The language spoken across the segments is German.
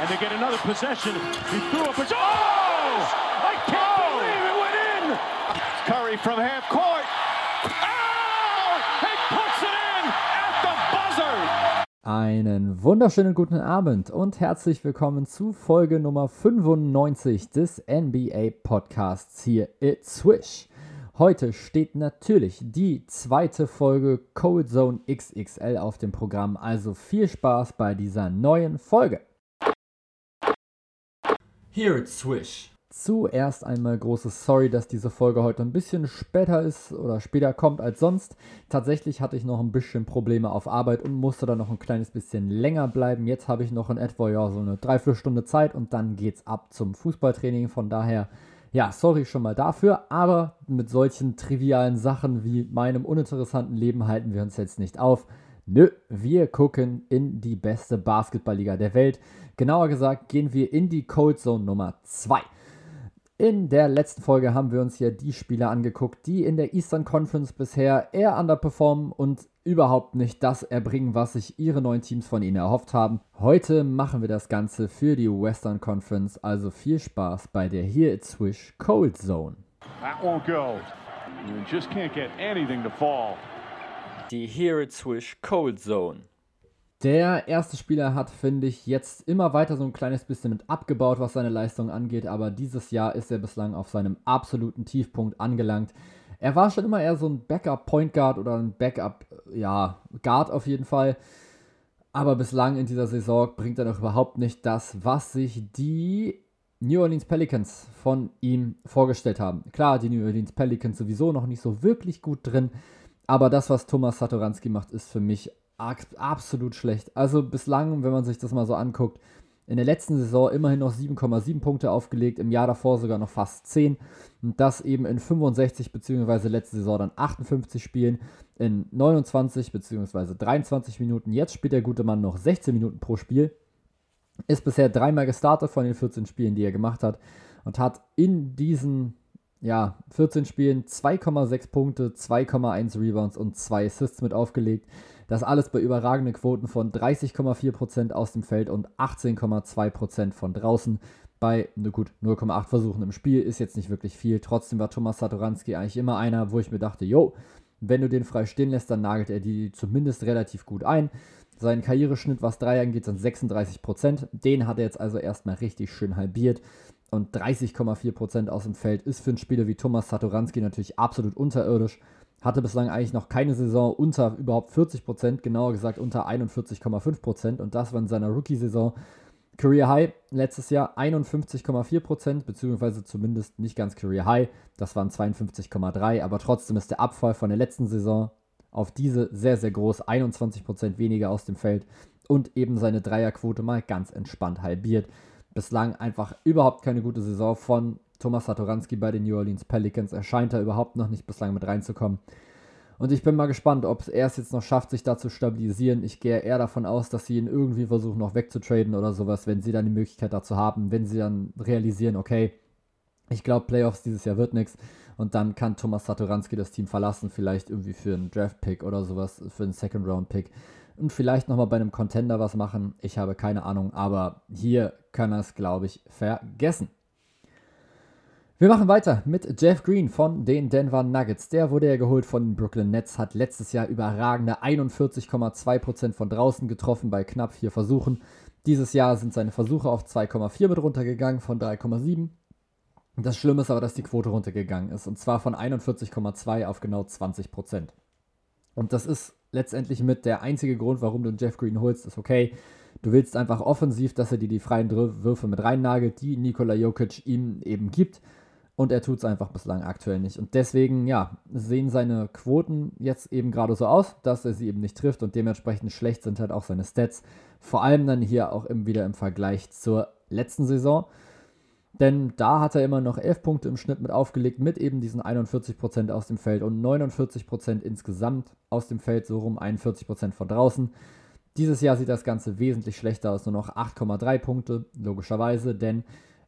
and they get another possession. He threw up a... Oh! I can't believe it went in! Curry from half court. Oh! He puts it in at the buzzer! Einen wunderschönen guten Abend und herzlich willkommen zu Folge Nummer 95 des NBA Podcasts hier It's Swish. Heute steht natürlich die zweite Folge Cold Zone XXL auf dem Programm, also viel Spaß bei dieser neuen Folge. Here it's Swish. Zuerst einmal großes Sorry, dass diese Folge heute ein bisschen später ist oder später kommt als sonst. Tatsächlich hatte ich noch ein bisschen Probleme auf Arbeit und musste dann noch ein kleines bisschen länger bleiben. Jetzt habe ich noch in etwa ja, so eine Dreiviertelstunde Zeit und dann geht's ab zum Fußballtraining. Von daher, ja, sorry schon mal dafür. Aber mit solchen trivialen Sachen wie meinem uninteressanten Leben halten wir uns jetzt nicht auf. Nö, wir gucken in die beste Basketballliga der Welt. Genauer gesagt gehen wir in die Cold Zone Nummer 2. In der letzten Folge haben wir uns hier die Spieler angeguckt, die in der Eastern Conference bisher eher underperformen und überhaupt nicht das erbringen, was sich ihre neuen Teams von ihnen erhofft haben. Heute machen wir das Ganze für die Western Conference, also viel Spaß bei der Here It's Swish Cold Zone. That won't go. You just can't get anything to fall. Die Here It Swish Cold Zone. Der erste Spieler hat, finde ich, jetzt immer weiter so ein kleines bisschen mit abgebaut, was seine Leistung angeht, aber dieses Jahr ist er bislang auf seinem absoluten Tiefpunkt angelangt. Er war schon immer eher so ein Backup-Point Guard oder ein Backup, ja, auf jeden Fall. Aber bislang in dieser Saison bringt er noch überhaupt nicht das, was sich die New Orleans Pelicans von ihm vorgestellt haben. Klar, die New Orleans Pelicans sowieso noch nicht so wirklich gut drin, aber das, was Thomas Satoranski macht, ist für mich absolut schlecht. Also bislang, wenn man sich das mal so anguckt, in der letzten Saison immerhin noch 7,7 Punkte aufgelegt, im Jahr davor sogar noch fast 10. Und das eben in 65 bzw. letzte Saison dann 58 Spielen in 29 bzw. 23 Minuten. Jetzt spielt der gute Mann noch 16 Minuten pro Spiel. Ist bisher dreimal gestartet von den 14 Spielen, die er gemacht hat. Und hat in diesen ja, 14 Spielen 2,6 Punkte, 2,1 Rebounds und 2 Assists mit aufgelegt. Das alles bei überragenden Quoten von 30,4% aus dem Feld und 18,2% von draußen. Bei, ne gut, 0,8 Versuchen im Spiel ist jetzt nicht wirklich viel. Trotzdem war Thomas Satoranski eigentlich immer einer, wo ich mir dachte, yo, wenn du den frei stehen lässt, dann nagelt er die zumindest relativ gut ein. Sein Karriereschnitt, was drei angeht, sind 36%. Den hat er jetzt also erstmal richtig schön halbiert. Und 30,4% aus dem Feld ist für einen Spieler wie Thomas Satoranski natürlich absolut unterirdisch hatte bislang eigentlich noch keine Saison unter überhaupt 40 Prozent, genauer gesagt unter 41,5 Prozent und das war in seiner Rookie-Saison. Career High letztes Jahr 51,4 Prozent, beziehungsweise zumindest nicht ganz Career High, das waren 52,3, aber trotzdem ist der Abfall von der letzten Saison auf diese sehr, sehr groß, 21 Prozent weniger aus dem Feld und eben seine Dreierquote mal ganz entspannt halbiert. Bislang einfach überhaupt keine gute Saison von Thomas Satoranski bei den New Orleans Pelicans. erscheint da überhaupt noch nicht bislang mit reinzukommen. Und ich bin mal gespannt, ob er es jetzt noch schafft, sich da zu stabilisieren. Ich gehe eher davon aus, dass sie ihn irgendwie versuchen, noch wegzutraden oder sowas, wenn sie dann die Möglichkeit dazu haben, wenn sie dann realisieren, okay, ich glaube, Playoffs dieses Jahr wird nichts. Und dann kann Thomas Satoranski das Team verlassen, vielleicht irgendwie für einen Draft-Pick oder sowas, für einen Second-Round-Pick. Und vielleicht nochmal bei einem Contender was machen. Ich habe keine Ahnung, aber hier kann er es, glaube ich, vergessen. Wir machen weiter mit Jeff Green von den Denver Nuggets. Der wurde ja geholt von den Brooklyn Nets, hat letztes Jahr überragende 41,2% von draußen getroffen bei knapp vier Versuchen. Dieses Jahr sind seine Versuche auf 2,4 mit runtergegangen von 3,7. Das Schlimme ist aber, dass die Quote runtergegangen ist und zwar von 41,2 auf genau 20%. Und das ist letztendlich mit der einzige Grund, warum du Jeff Green holst, ist okay. Du willst einfach offensiv, dass er dir die freien Würfe mit reinnagelt, die Nikola Jokic ihm eben gibt. Und er tut es einfach bislang aktuell nicht. Und deswegen, ja, sehen seine Quoten jetzt eben gerade so aus, dass er sie eben nicht trifft und dementsprechend schlecht sind halt auch seine Stats. Vor allem dann hier auch im, wieder im Vergleich zur letzten Saison. Denn da hat er immer noch 11 Punkte im Schnitt mit aufgelegt, mit eben diesen 41% aus dem Feld und 49% insgesamt aus dem Feld, so rum 41% von draußen. Dieses Jahr sieht das Ganze wesentlich schlechter aus, nur noch 8,3 Punkte, logischerweise, denn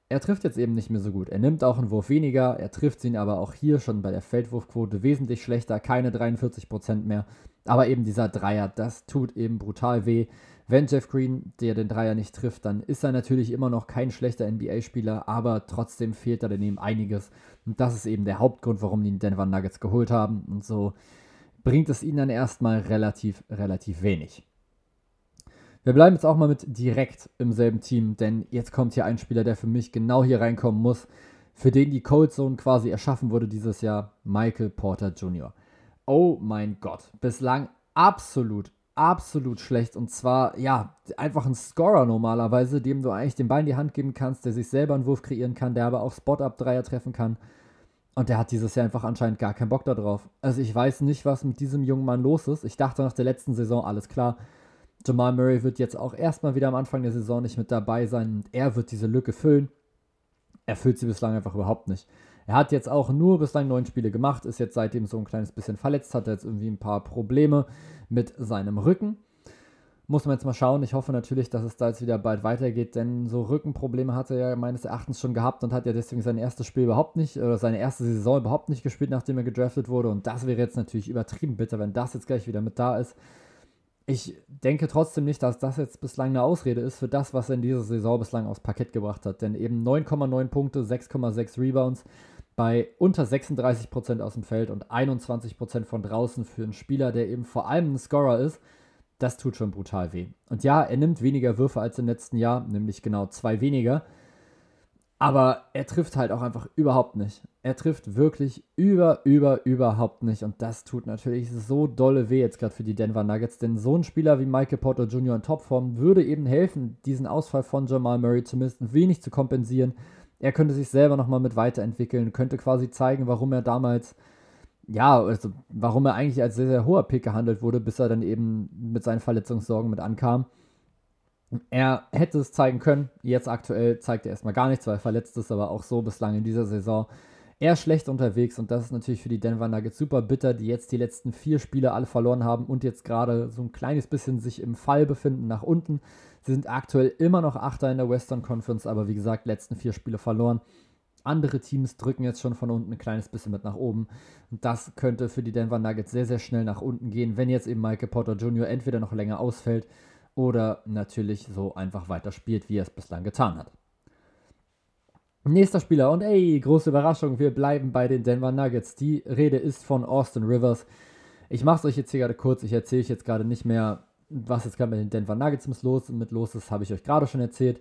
er trifft jetzt eben nicht mehr so gut. Er nimmt auch einen Wurf weniger, er trifft ihn aber auch hier schon bei der Feldwurfquote wesentlich schlechter, keine 43% mehr. Aber eben dieser Dreier, das tut eben brutal weh. Wenn Jeff Green, der den Dreier nicht trifft, dann ist er natürlich immer noch kein schlechter NBA-Spieler, aber trotzdem fehlt da daneben einiges. Und das ist eben der Hauptgrund, warum die Denver Nuggets geholt haben. Und so bringt es ihnen dann erstmal relativ, relativ wenig. Wir bleiben jetzt auch mal mit direkt im selben Team, denn jetzt kommt hier ein Spieler, der für mich genau hier reinkommen muss, für den die Cold Zone quasi erschaffen wurde dieses Jahr, Michael Porter Jr. Oh mein Gott, bislang absolut, absolut schlecht und zwar, ja, einfach ein Scorer normalerweise, dem du eigentlich den Ball in die Hand geben kannst, der sich selber einen Wurf kreieren kann, der aber auch Spot-Up-Dreier treffen kann. Und der hat dieses Jahr einfach anscheinend gar keinen Bock darauf. Also ich weiß nicht, was mit diesem jungen Mann los ist. Ich dachte nach der letzten Saison, alles klar, Jamal Murray wird jetzt auch erstmal wieder am Anfang der Saison nicht mit dabei sein er wird diese Lücke füllen. Er füllt sie bislang einfach überhaupt nicht. Er hat jetzt auch nur bislang neun Spiele gemacht, ist jetzt seitdem so ein kleines bisschen verletzt, hat jetzt irgendwie ein paar Probleme mit seinem Rücken. Muss man jetzt mal schauen. Ich hoffe natürlich, dass es da jetzt wieder bald weitergeht, denn so Rückenprobleme hat er ja meines Erachtens schon gehabt und hat ja deswegen sein erstes Spiel überhaupt nicht, oder seine erste Saison überhaupt nicht gespielt, nachdem er gedraftet wurde. Und das wäre jetzt natürlich übertrieben bitter, wenn das jetzt gleich wieder mit da ist ich denke trotzdem nicht, dass das jetzt bislang eine Ausrede ist für das, was er in dieser Saison bislang aufs Parkett gebracht hat. Denn eben 9,9 Punkte, 6,6 Rebounds bei unter 36% aus dem Feld und 21% von draußen für einen Spieler, der eben vor allem ein Scorer ist, das tut schon brutal weh. Und ja, er nimmt weniger Würfe als im letzten Jahr, nämlich genau zwei weniger. Aber er trifft halt auch einfach überhaupt nicht. Er trifft wirklich über, über, überhaupt nicht. Und das tut natürlich so dolle weh jetzt gerade für die Denver Nuggets. Denn so ein Spieler wie Michael Porter Jr. in Topform würde eben helfen, diesen Ausfall von Jamal Murray zumindest ein wenig zu kompensieren. Er könnte sich selber nochmal mit weiterentwickeln, könnte quasi zeigen, warum er damals, ja, also warum er eigentlich als sehr, sehr hoher Pick gehandelt wurde, bis er dann eben mit seinen Verletzungssorgen mit ankam. Er hätte es zeigen können. Jetzt aktuell zeigt er erstmal gar nichts, weil er verletzt ist, aber auch so bislang in dieser Saison eher schlecht unterwegs. Und das ist natürlich für die Denver Nuggets super bitter, die jetzt die letzten vier Spiele alle verloren haben und jetzt gerade so ein kleines bisschen sich im Fall befinden nach unten. Sie sind aktuell immer noch Achter in der Western Conference, aber wie gesagt, letzten vier Spiele verloren. Andere Teams drücken jetzt schon von unten ein kleines bisschen mit nach oben. Und das könnte für die Denver Nuggets sehr, sehr schnell nach unten gehen, wenn jetzt eben Michael Potter Jr. entweder noch länger ausfällt oder natürlich so einfach weiterspielt, wie er es bislang getan hat. Nächster Spieler und ey, große Überraschung, wir bleiben bei den Denver Nuggets. Die Rede ist von Austin Rivers. Ich mache es euch jetzt hier gerade kurz, ich erzähle euch jetzt gerade nicht mehr, was jetzt gerade mit den Denver Nuggets mit los, mit los ist, habe ich euch gerade schon erzählt.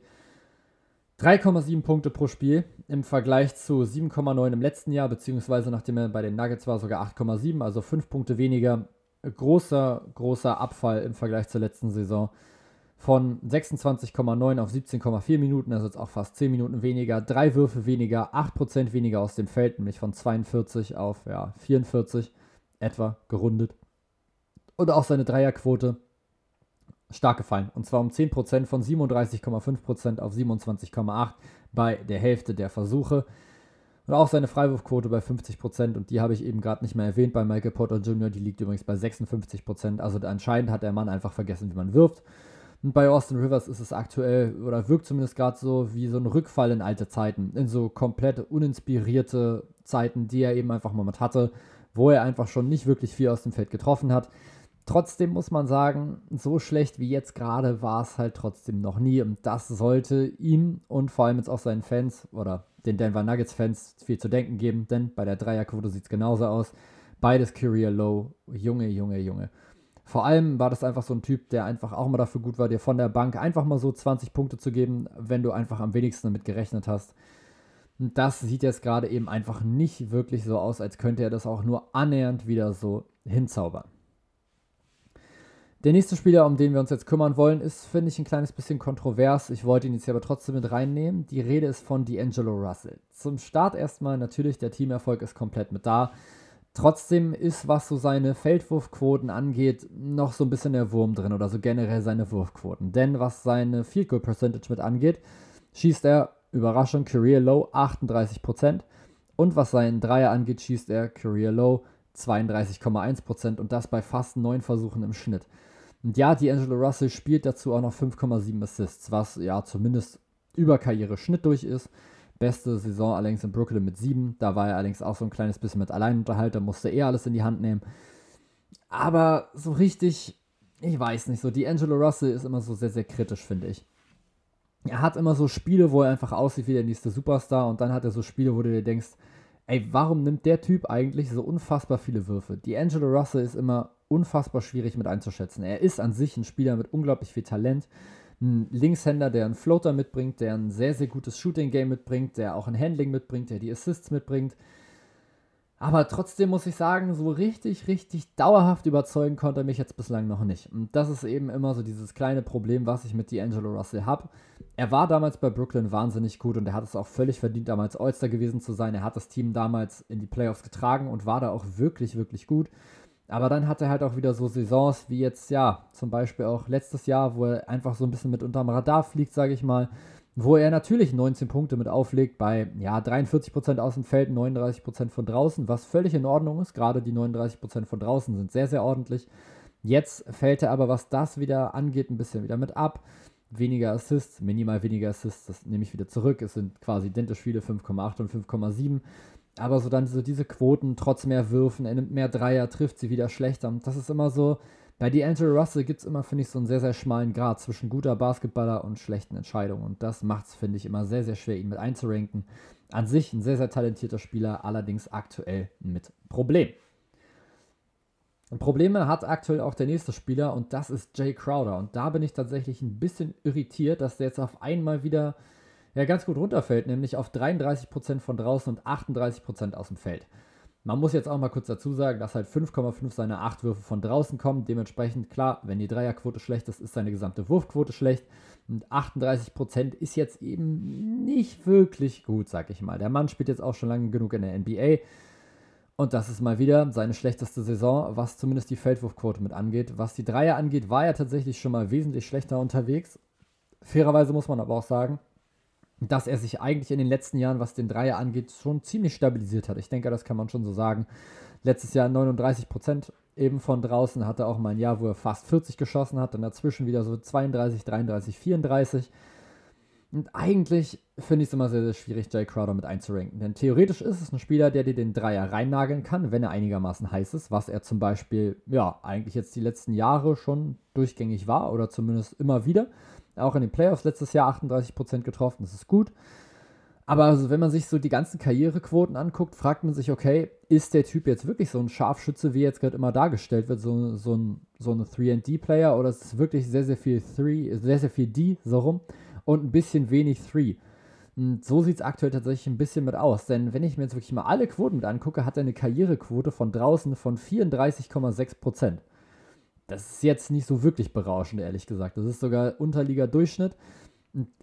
3,7 Punkte pro Spiel im Vergleich zu 7,9 im letzten Jahr, beziehungsweise nachdem er bei den Nuggets war, sogar 8,7, also 5 Punkte weniger großer, großer Abfall im Vergleich zur letzten Saison. Von 26,9 auf 17,4 Minuten, also jetzt auch fast 10 Minuten weniger, drei Würfe weniger, 8% weniger aus dem Feld, nämlich von 42 auf ja, 44 etwa gerundet. Und auch seine Dreierquote stark gefallen. Und zwar um 10% von 37,5% auf 27,8% bei der Hälfte der Versuche. Und auch seine Freiwurfquote bei 50% und die habe ich eben gerade nicht mehr erwähnt bei Michael Porter Jr., die liegt übrigens bei 56%. Also anscheinend hat der Mann einfach vergessen, wie man wirft. Und bei Austin Rivers ist es aktuell, oder wirkt zumindest gerade so, wie so ein Rückfall in alte Zeiten, in so komplett uninspirierte Zeiten, die er eben einfach mal hatte, wo er einfach schon nicht wirklich viel aus dem Feld getroffen hat. Trotzdem muss man sagen, so schlecht wie jetzt gerade war es halt trotzdem noch nie. Und das sollte ihm und vor allem jetzt auch seinen Fans oder den Denver Nuggets-Fans viel zu denken geben, denn bei der Dreierquote sieht es genauso aus. Beides Career Low. Junge, Junge, Junge. Vor allem war das einfach so ein Typ, der einfach auch mal dafür gut war, dir von der Bank einfach mal so 20 Punkte zu geben, wenn du einfach am wenigsten damit gerechnet hast. Das sieht jetzt gerade eben einfach nicht wirklich so aus, als könnte er das auch nur annähernd wieder so hinzaubern. Der nächste Spieler, um den wir uns jetzt kümmern wollen, ist, finde ich, ein kleines bisschen kontrovers. Ich wollte ihn jetzt aber trotzdem mit reinnehmen. Die Rede ist von D'Angelo Russell. Zum Start erstmal natürlich, der Teamerfolg ist komplett mit da. Trotzdem ist, was so seine Feldwurfquoten angeht, noch so ein bisschen der Wurm drin oder so generell seine Wurfquoten. Denn was seine Field Goal Percentage mit angeht, schießt er, Überraschung, Career Low 38%. Und was seinen Dreier angeht, schießt er Career Low 32,1% und das bei fast neun Versuchen im Schnitt. Und ja, D'Angelo Russell spielt dazu auch noch 5,7 Assists, was ja zumindest über Karriere-Schnitt durch ist. Beste Saison allerdings in Brooklyn mit 7. Da war er allerdings auch so ein kleines bisschen mit Alleinunterhalt, da musste er alles in die Hand nehmen. Aber so richtig ich weiß nicht, so D'Angelo Russell ist immer so sehr, sehr kritisch, finde ich. Er hat immer so Spiele, wo er einfach aussieht wie der nächste Superstar und dann hat er so Spiele, wo du dir denkst, ey, warum nimmt der Typ eigentlich so unfassbar viele Würfe? D'Angelo Russell ist immer unfassbar schwierig mit einzuschätzen. Er ist an sich ein Spieler mit unglaublich viel Talent. Ein Linkshänder, der einen Floater mitbringt, der ein sehr, sehr gutes Shooting-Game mitbringt, der auch ein Handling mitbringt, der die Assists mitbringt. Aber trotzdem muss ich sagen, so richtig, richtig dauerhaft überzeugen konnte er mich jetzt bislang noch nicht. Und das ist eben immer so dieses kleine Problem, was ich mit D'Angelo Russell habe. Er war damals bei Brooklyn wahnsinnig gut und er hat es auch völlig verdient, damals All-Star gewesen zu sein. Er hat das Team damals in die Playoffs getragen und war da auch wirklich, wirklich gut. Aber dann hat er halt auch wieder so Saisons wie jetzt, ja, zum Beispiel auch letztes Jahr, wo er einfach so ein bisschen mit unterm Radar fliegt, sage ich mal wo er natürlich 19 Punkte mit auflegt bei ja, 43% aus dem Feld, 39% von draußen, was völlig in Ordnung ist. Gerade die 39% von draußen sind sehr, sehr ordentlich. Jetzt fällt er aber, was das wieder angeht, ein bisschen wieder mit ab. Weniger Assists, minimal weniger Assists, das nehme ich wieder zurück. Es sind quasi identisch viele 5,8 und 5,7. Aber so dann so diese Quoten, trotz mehr Würfen, er nimmt mehr Dreier, trifft sie wieder schlechter. Das ist immer so, bei D'Angelo Russell gibt es immer, finde ich, so einen sehr, sehr schmalen Grad zwischen guter Basketballer und schlechten Entscheidungen. Und das macht es, finde ich, immer sehr, sehr schwer, ihn mit einzuranken. An sich ein sehr, sehr talentierter Spieler, allerdings aktuell mit Problem. Probleme hat aktuell auch der nächste Spieler und das ist Jay Crowder. Und da bin ich tatsächlich ein bisschen irritiert, dass der jetzt auf einmal wieder ja, ganz gut runterfällt, nämlich auf 33% von draußen und 38% aus dem Feld. Man muss jetzt auch mal kurz dazu sagen, dass halt 5,5 seiner 8 Würfe von draußen kommen. Dementsprechend, klar, wenn die Dreierquote schlecht ist, ist seine gesamte Wurfquote schlecht. Und 38% ist jetzt eben nicht wirklich gut, sag ich mal. Der Mann spielt jetzt auch schon lange genug in der NBA. Und das ist mal wieder seine schlechteste Saison, was zumindest die Feldwurfquote mit angeht. Was die Dreier angeht, war er tatsächlich schon mal wesentlich schlechter unterwegs. Fairerweise muss man aber auch sagen, dass er sich eigentlich in den letzten Jahren, was den Dreier angeht, schon ziemlich stabilisiert hat. Ich denke, das kann man schon so sagen. Letztes Jahr 39 Prozent eben von draußen, hatte auch mal ein Jahr, wo er fast 40 geschossen hat, dann dazwischen wieder so 32, 33, 34. Und eigentlich finde ich es immer sehr, sehr schwierig, Jay Crowder mit einzuranken. Denn theoretisch ist es ein Spieler, der dir den Dreier reinnageln kann, wenn er einigermaßen heiß ist, was er zum Beispiel, ja, eigentlich jetzt die letzten Jahre schon durchgängig war oder zumindest immer wieder. Auch in den Playoffs letztes Jahr 38% getroffen, das ist gut. Aber also, wenn man sich so die ganzen Karrierequoten anguckt, fragt man sich, okay, ist der Typ jetzt wirklich so ein Scharfschütze, wie jetzt gerade immer dargestellt wird, so, so ein, so ein 3D-Player, oder ist es wirklich sehr, sehr viel 3, sehr, sehr viel D, so rum, und ein bisschen wenig 3? Und so sieht es aktuell tatsächlich ein bisschen mit aus. Denn wenn ich mir jetzt wirklich mal alle Quoten mit angucke, hat er eine Karrierequote von draußen von 34,6%. Das ist jetzt nicht so wirklich berauschend, ehrlich gesagt. Das ist sogar Unterliga-Durchschnitt.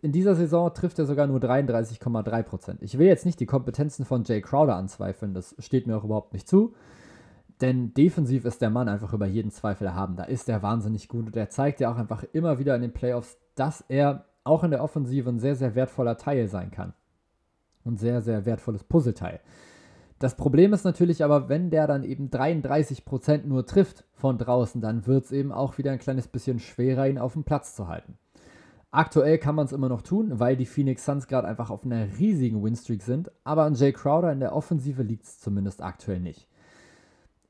In dieser Saison trifft er sogar nur 33,3%. Ich will jetzt nicht die Kompetenzen von Jay Crowder anzweifeln, das steht mir auch überhaupt nicht zu. Denn defensiv ist der Mann einfach über jeden Zweifel erhaben. Da ist er wahnsinnig gut und er zeigt ja auch einfach immer wieder in den Playoffs, dass er auch in der Offensive ein sehr, sehr wertvoller Teil sein kann. Und sehr, sehr wertvolles Puzzleteil. Das Problem ist natürlich aber, wenn der dann eben 33% nur trifft von draußen, dann wird es eben auch wieder ein kleines bisschen schwerer, ihn auf dem Platz zu halten. Aktuell kann man es immer noch tun, weil die Phoenix Suns gerade einfach auf einer riesigen Winstreak sind, aber an Jay Crowder in der Offensive liegt es zumindest aktuell nicht.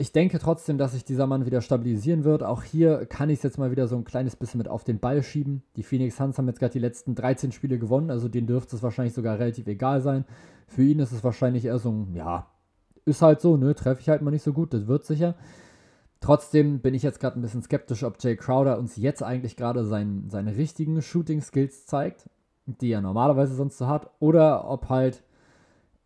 Ich denke trotzdem, dass sich dieser Mann wieder stabilisieren wird. Auch hier kann ich es jetzt mal wieder so ein kleines bisschen mit auf den Ball schieben. Die Phoenix Suns haben jetzt gerade die letzten 13 Spiele gewonnen, also denen dürfte es wahrscheinlich sogar relativ egal sein. Für ihn ist es wahrscheinlich eher so ein, ja, ist halt so, ne? Treffe ich halt mal nicht so gut, das wird sicher. Trotzdem bin ich jetzt gerade ein bisschen skeptisch, ob Jay Crowder uns jetzt eigentlich gerade sein, seine richtigen Shooting-Skills zeigt, die er normalerweise sonst so hat, oder ob halt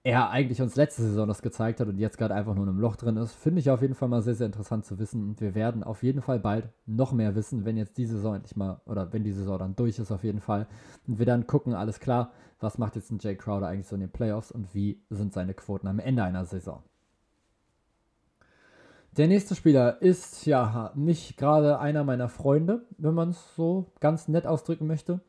er eigentlich uns letzte Saison das gezeigt hat und jetzt gerade einfach nur in einem Loch drin ist. Finde ich auf jeden Fall mal sehr, sehr interessant zu wissen. Und wir werden auf jeden Fall bald noch mehr wissen, wenn jetzt die Saison endlich mal, oder wenn die Saison dann durch ist auf jeden Fall. Und wir dann gucken, alles klar, was macht jetzt ein Jay Crowder eigentlich so in den Playoffs und wie sind seine Quoten am Ende einer Saison. Der nächste Spieler ist ja nicht gerade einer meiner Freunde, wenn man es so ganz nett ausdrücken möchte.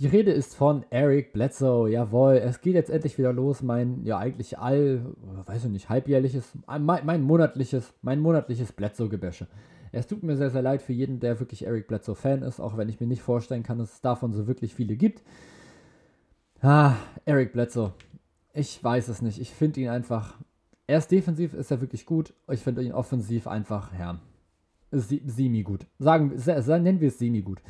Die Rede ist von Eric Bledsoe. Jawohl, es geht jetzt endlich wieder los. Mein, ja, eigentlich all, weiß ich nicht, halbjährliches, mein, mein monatliches, mein monatliches Bledsoe-Gebäsche. Es tut mir sehr, sehr leid für jeden, der wirklich Eric Bledsoe-Fan ist, auch wenn ich mir nicht vorstellen kann, dass es davon so wirklich viele gibt. Ah, Eric Bledsoe. Ich weiß es nicht. Ich finde ihn einfach er ist defensiv, ist er wirklich gut. Ich finde ihn offensiv einfach, ja, semi-gut. Sagen, nennen wir es semi-gut.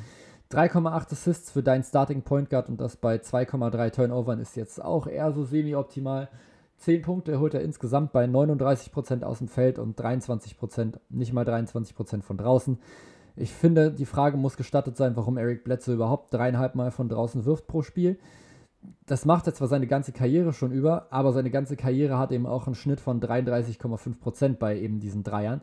3,8 Assists für deinen Starting Point Guard und das bei 2,3 Turnovern ist jetzt auch eher so semi-optimal. 10 Punkte holt er insgesamt bei 39% aus dem Feld und 23%, nicht mal 23% von draußen. Ich finde, die Frage muss gestattet sein, warum Eric Bledsoe überhaupt dreieinhalb Mal von draußen wirft pro Spiel. Das macht er zwar seine ganze Karriere schon über, aber seine ganze Karriere hat eben auch einen Schnitt von 33,5% bei eben diesen Dreiern.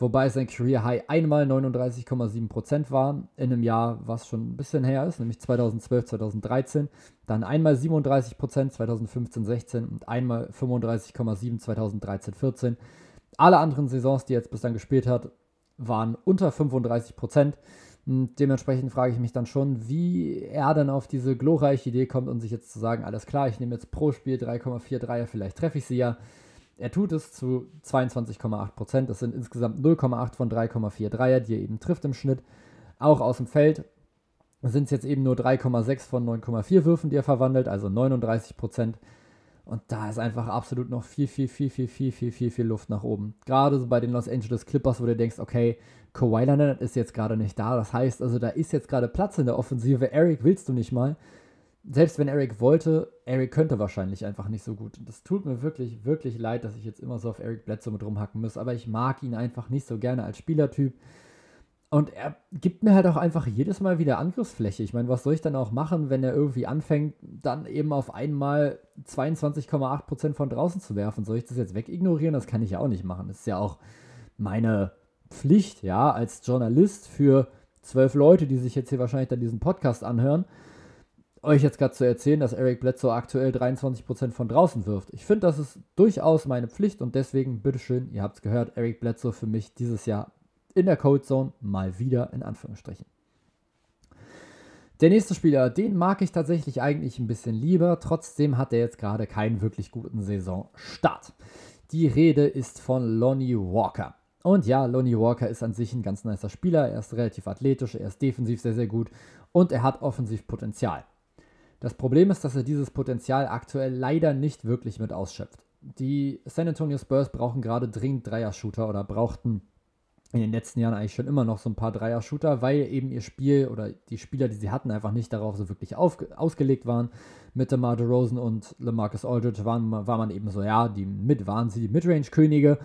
Wobei sein Career High einmal 39,7% war in einem Jahr, was schon ein bisschen her ist, nämlich 2012, 2013. Dann einmal 37% 2015, 16 und einmal 35,7 2013, 14. Alle anderen Saisons, die er jetzt bislang gespielt hat, waren unter 35 Prozent. Dementsprechend frage ich mich dann schon, wie er dann auf diese glorreiche Idee kommt und sich jetzt zu sagen, alles klar, ich nehme jetzt pro Spiel 3,4 Dreier, vielleicht treffe ich sie ja. Er tut es zu 22,8 Prozent. Das sind insgesamt 0,8 von 3,4 Dreier, die er eben trifft im Schnitt. Auch aus dem Feld sind es jetzt eben nur 3,6 von 9,4 Würfen, die er verwandelt, also 39 Prozent. Und da ist einfach absolut noch viel, viel, viel, viel, viel, viel, viel, viel Luft nach oben. Gerade so bei den Los Angeles Clippers, wo du denkst, okay, Kawhi Leonard ist jetzt gerade nicht da. Das heißt, also da ist jetzt gerade Platz in der Offensive. Eric willst du nicht mal. Selbst wenn Eric wollte, Eric könnte wahrscheinlich einfach nicht so gut. Das tut mir wirklich, wirklich leid, dass ich jetzt immer so auf Eric Bledsoe mit rumhacken muss. Aber ich mag ihn einfach nicht so gerne als Spielertyp. Und er gibt mir halt auch einfach jedes Mal wieder Angriffsfläche. Ich meine, was soll ich dann auch machen, wenn er irgendwie anfängt, dann eben auf einmal 22,8% von draußen zu werfen? Soll ich das jetzt wegignorieren? Das kann ich ja auch nicht machen. Das ist ja auch meine Pflicht, ja, als Journalist für zwölf Leute, die sich jetzt hier wahrscheinlich dann diesen Podcast anhören, euch jetzt gerade zu erzählen, dass Eric Bledsoe aktuell 23% von draußen wirft. Ich finde, das ist durchaus meine Pflicht und deswegen, bitteschön, ihr habt es gehört, Eric Bledsoe für mich dieses Jahr in der Code Zone mal wieder in Anführungsstrichen. Der nächste Spieler, den mag ich tatsächlich eigentlich ein bisschen lieber, trotzdem hat er jetzt gerade keinen wirklich guten Saisonstart. Die Rede ist von Lonnie Walker. Und ja, Lonnie Walker ist an sich ein ganz nicer Spieler, er ist relativ athletisch, er ist defensiv sehr, sehr gut und er hat offensiv Potenzial. Das Problem ist, dass er dieses Potenzial aktuell leider nicht wirklich mit ausschöpft. Die San Antonio Spurs brauchen gerade dringend Dreier-Shooter oder brauchten in den letzten Jahren eigentlich schon immer noch so ein paar Dreier-Shooter, weil eben ihr Spiel oder die Spieler, die sie hatten, einfach nicht darauf so wirklich auf, ausgelegt waren. Mit DeMar DeRozan und LaMarcus Aldridge waren, war man eben so, ja, die mit waren sie die Midrange-Könige.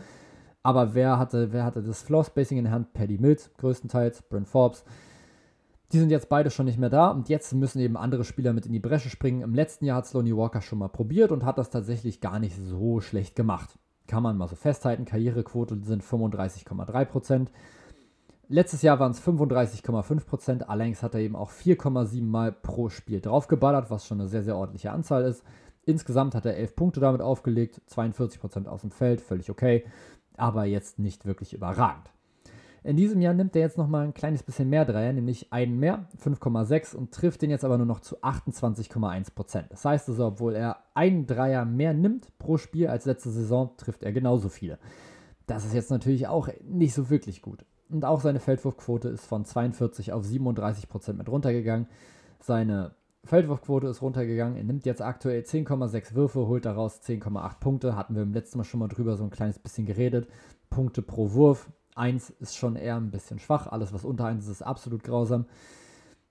Aber wer hatte, wer hatte das Floor-Spacing in der Hand? Paddy Mills größtenteils, Brent Forbes. Die sind jetzt beide schon nicht mehr da und jetzt müssen eben andere Spieler mit in die Bresche springen. Im letzten Jahr hat Lonnie Walker schon mal probiert und hat das tatsächlich gar nicht so schlecht gemacht kann man mal so festhalten. Karrierequote sind 35,3% Letztes Jahr waren es 35,5% Allerdings hat er eben auch 4,7 Mal pro Spiel draufgeballert, was schon eine sehr, sehr ordentliche Anzahl ist. Insgesamt hat er 11 Punkte damit aufgelegt, 42% aus dem Feld, völlig okay, aber jetzt nicht wirklich überragend. In diesem Jahr nimmt er jetzt nochmal ein kleines bisschen mehr Dreier, nämlich einen mehr, 5,6 und trifft den jetzt aber nur noch zu 28,1%. Das heißt also, obwohl er einen Dreier mehr nimmt pro Spiel als letzte Saison, trifft er genauso viele. Das ist jetzt natürlich auch nicht so wirklich gut. Und auch seine Feldwurfquote ist von 42 auf 37% mit runtergegangen. Seine Feldwurfquote ist runtergegangen. Er nimmt jetzt aktuell 10,6 Würfe, holt daraus 10,8 Punkte. Hatten wir im letzten Mal schon mal drüber so ein kleines bisschen geredet. Punkte pro Wurf 1 ist schon eher ein bisschen schwach. Alles, was unter 1 ist, ist absolut grausam.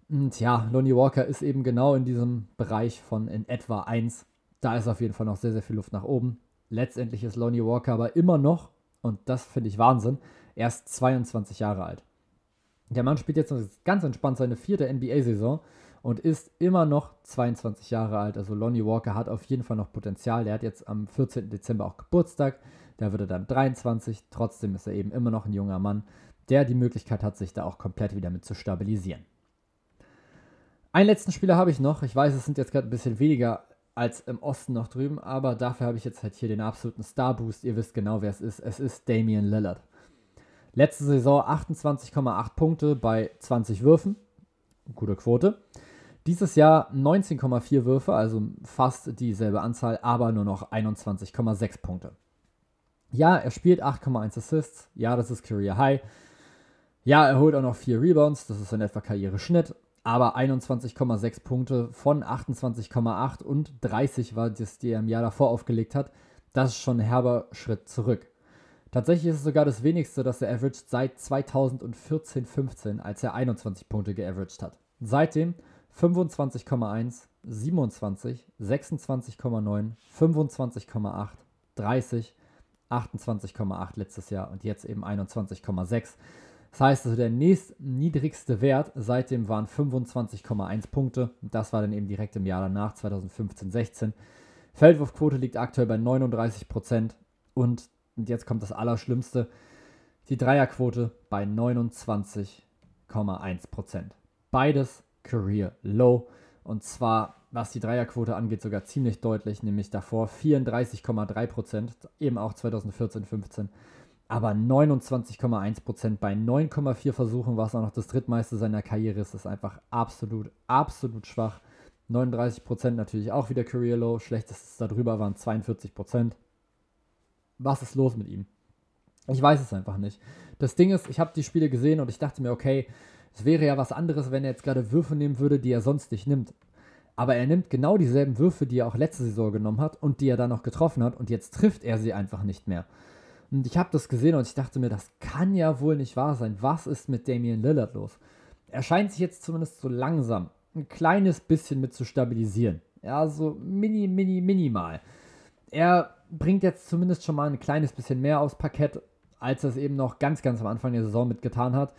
Und ja, Lonnie Walker ist eben genau in diesem Bereich von in etwa 1. Da ist auf jeden Fall noch sehr, sehr viel Luft nach oben. Letztendlich ist Lonnie Walker aber immer noch, und das finde ich Wahnsinn, erst 22 Jahre alt. Der Mann spielt jetzt ganz entspannt seine vierte NBA-Saison und ist immer noch 22 Jahre alt. Also Lonnie Walker hat auf jeden Fall noch Potenzial. Der hat jetzt am 14. Dezember auch Geburtstag. Da wird er dann 23. Trotzdem ist er eben immer noch ein junger Mann, der die Möglichkeit hat, sich da auch komplett wieder mit zu stabilisieren. Einen letzten Spieler habe ich noch. Ich weiß, es sind jetzt gerade ein bisschen weniger als im Osten noch drüben, aber dafür habe ich jetzt halt hier den absoluten Star-Boost. Ihr wisst genau, wer es ist. Es ist Damian Lillard. Letzte Saison 28,8 Punkte bei 20 Würfen. Gute Quote. Dieses Jahr 19,4 Würfe, also fast dieselbe Anzahl, aber nur noch 21,6 Punkte. Ja, er spielt 8,1 Assists. Ja, das ist Career High. Ja, er holt auch noch 4 Rebounds. Das ist in etwa Karriereschnitt. Aber 21,6 Punkte von 28,8 und 30 war das, die er im Jahr davor aufgelegt hat. Das ist schon ein herber Schritt zurück. Tatsächlich ist es sogar das wenigste, das er averaged seit 2014-15, als er 21 Punkte geaveraged hat. Seitdem 25,1, 27, 26,9, 25,8, 30, 28,8 letztes Jahr und jetzt eben 21,6. Das heißt also, der nächstniedrigste Wert seitdem waren 25,1 Punkte. Das war dann eben direkt im Jahr danach, 2015-16. Feldwurfquote liegt aktuell bei 39 Prozent und, und jetzt kommt das Allerschlimmste, die Dreierquote bei 29,1 Prozent. Beides Career Low und zwar was die Dreierquote angeht, sogar ziemlich deutlich, nämlich davor 34,3 Prozent, eben auch 2014, 15 aber 29,1% bei 9,4 Versuchen, was auch noch das drittmeiste seiner Karriere ist, ist einfach absolut, absolut schwach. 39% natürlich auch wieder Career Low, schlechtestes darüber waren 42%. Was ist los mit ihm? Ich weiß es einfach nicht. Das Ding ist, ich habe die Spiele gesehen und ich dachte mir, okay, es wäre ja was anderes, wenn er jetzt gerade Würfe nehmen würde, die er sonst nicht nimmt. Aber er nimmt genau dieselben Würfe, die er auch letzte Saison genommen hat und die er dann noch getroffen hat und jetzt trifft er sie einfach nicht mehr. Und ich habe das gesehen und ich dachte mir, das kann ja wohl nicht wahr sein. Was ist mit Damian Lillard los? Er scheint sich jetzt zumindest so langsam ein kleines bisschen mit zu stabilisieren. Ja, so mini, mini, minimal. Er bringt jetzt zumindest schon mal ein kleines bisschen mehr aufs Parkett, als er es eben noch ganz, ganz am Anfang der Saison mitgetan hat.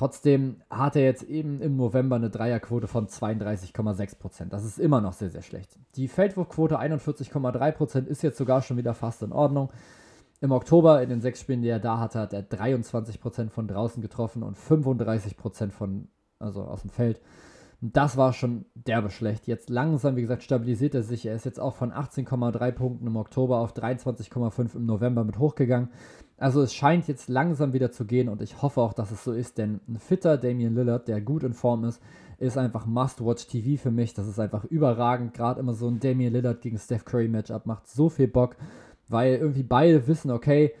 Trotzdem hat er jetzt eben im November eine Dreierquote von 32,6%. Das ist immer noch sehr, sehr schlecht. Die Feldwurfquote 41,3% ist jetzt sogar schon wieder fast in Ordnung. Im Oktober in den sechs Spielen, die er da hatte, hat er 23% von draußen getroffen und 35% von, also aus dem Feld. Das war schon derbe schlecht. Jetzt langsam, wie gesagt, stabilisiert er sich. Er ist jetzt auch von 18,3 Punkten im Oktober auf 23,5 im November mit hochgegangen. Also es scheint jetzt langsam wieder zu gehen und ich hoffe auch, dass es so ist, denn ein fitter Damian Lillard, der gut in Form ist, ist einfach Must-Watch-TV für mich. Das ist einfach überragend. Gerade immer so ein Damian Lillard gegen Steph Curry Matchup macht so viel Bock weil irgendwie beide wissen, okay,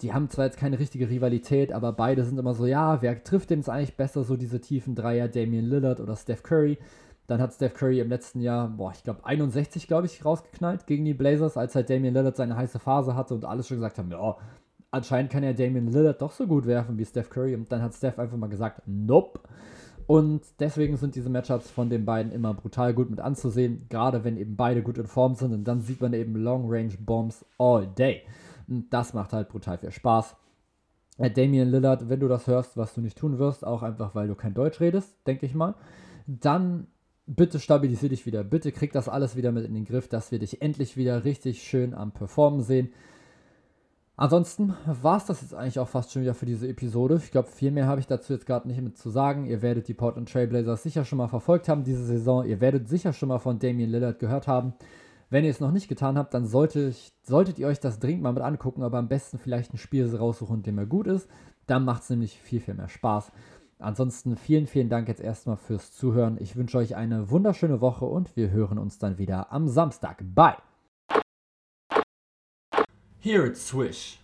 die haben zwar jetzt keine richtige Rivalität, aber beide sind immer so, ja, wer trifft denn jetzt eigentlich besser, so diese tiefen Dreier, Damian Lillard oder Steph Curry? Dann hat Steph Curry im letzten Jahr, boah, ich glaube 61, glaube ich, rausgeknallt gegen die Blazers, als halt Damian Lillard seine heiße Phase hatte und alles schon gesagt haben, ja, anscheinend kann ja Damian Lillard doch so gut werfen wie Steph Curry. Und dann hat Steph einfach mal gesagt, nope. Und deswegen sind diese Matchups von den beiden immer brutal gut mit anzusehen, gerade wenn eben beide gut in Form sind und dann sieht man eben Long Range Bombs all day. Und das macht halt brutal viel Spaß. Äh, Damian Lillard, wenn du das hörst, was du nicht tun wirst, auch einfach weil du kein Deutsch redest, denke ich mal, dann bitte stabilisier dich wieder. Bitte krieg das alles wieder mit in den Griff, dass wir dich endlich wieder richtig schön am Performen sehen. Ansonsten war es das jetzt eigentlich auch fast schon wieder für diese Episode. Ich glaube, viel mehr habe ich dazu jetzt gerade nicht mit zu sagen. Ihr werdet die Portland Trailblazers sicher schon mal verfolgt haben diese Saison. Ihr werdet sicher schon mal von Damian Lillard gehört haben. Wenn ihr es noch nicht getan habt, dann sollte solltet ihr euch das dringend mal mit angucken, aber am besten vielleicht ein Spiel raussuchen, dem er gut ist. Dann macht es nämlich viel, viel mehr Spaß. Ansonsten vielen, vielen Dank jetzt erstmal fürs Zuhören. Ich wünsche euch eine wunderschöne Woche und wir hören uns dann wieder am Samstag. Bye! Here it's Swish.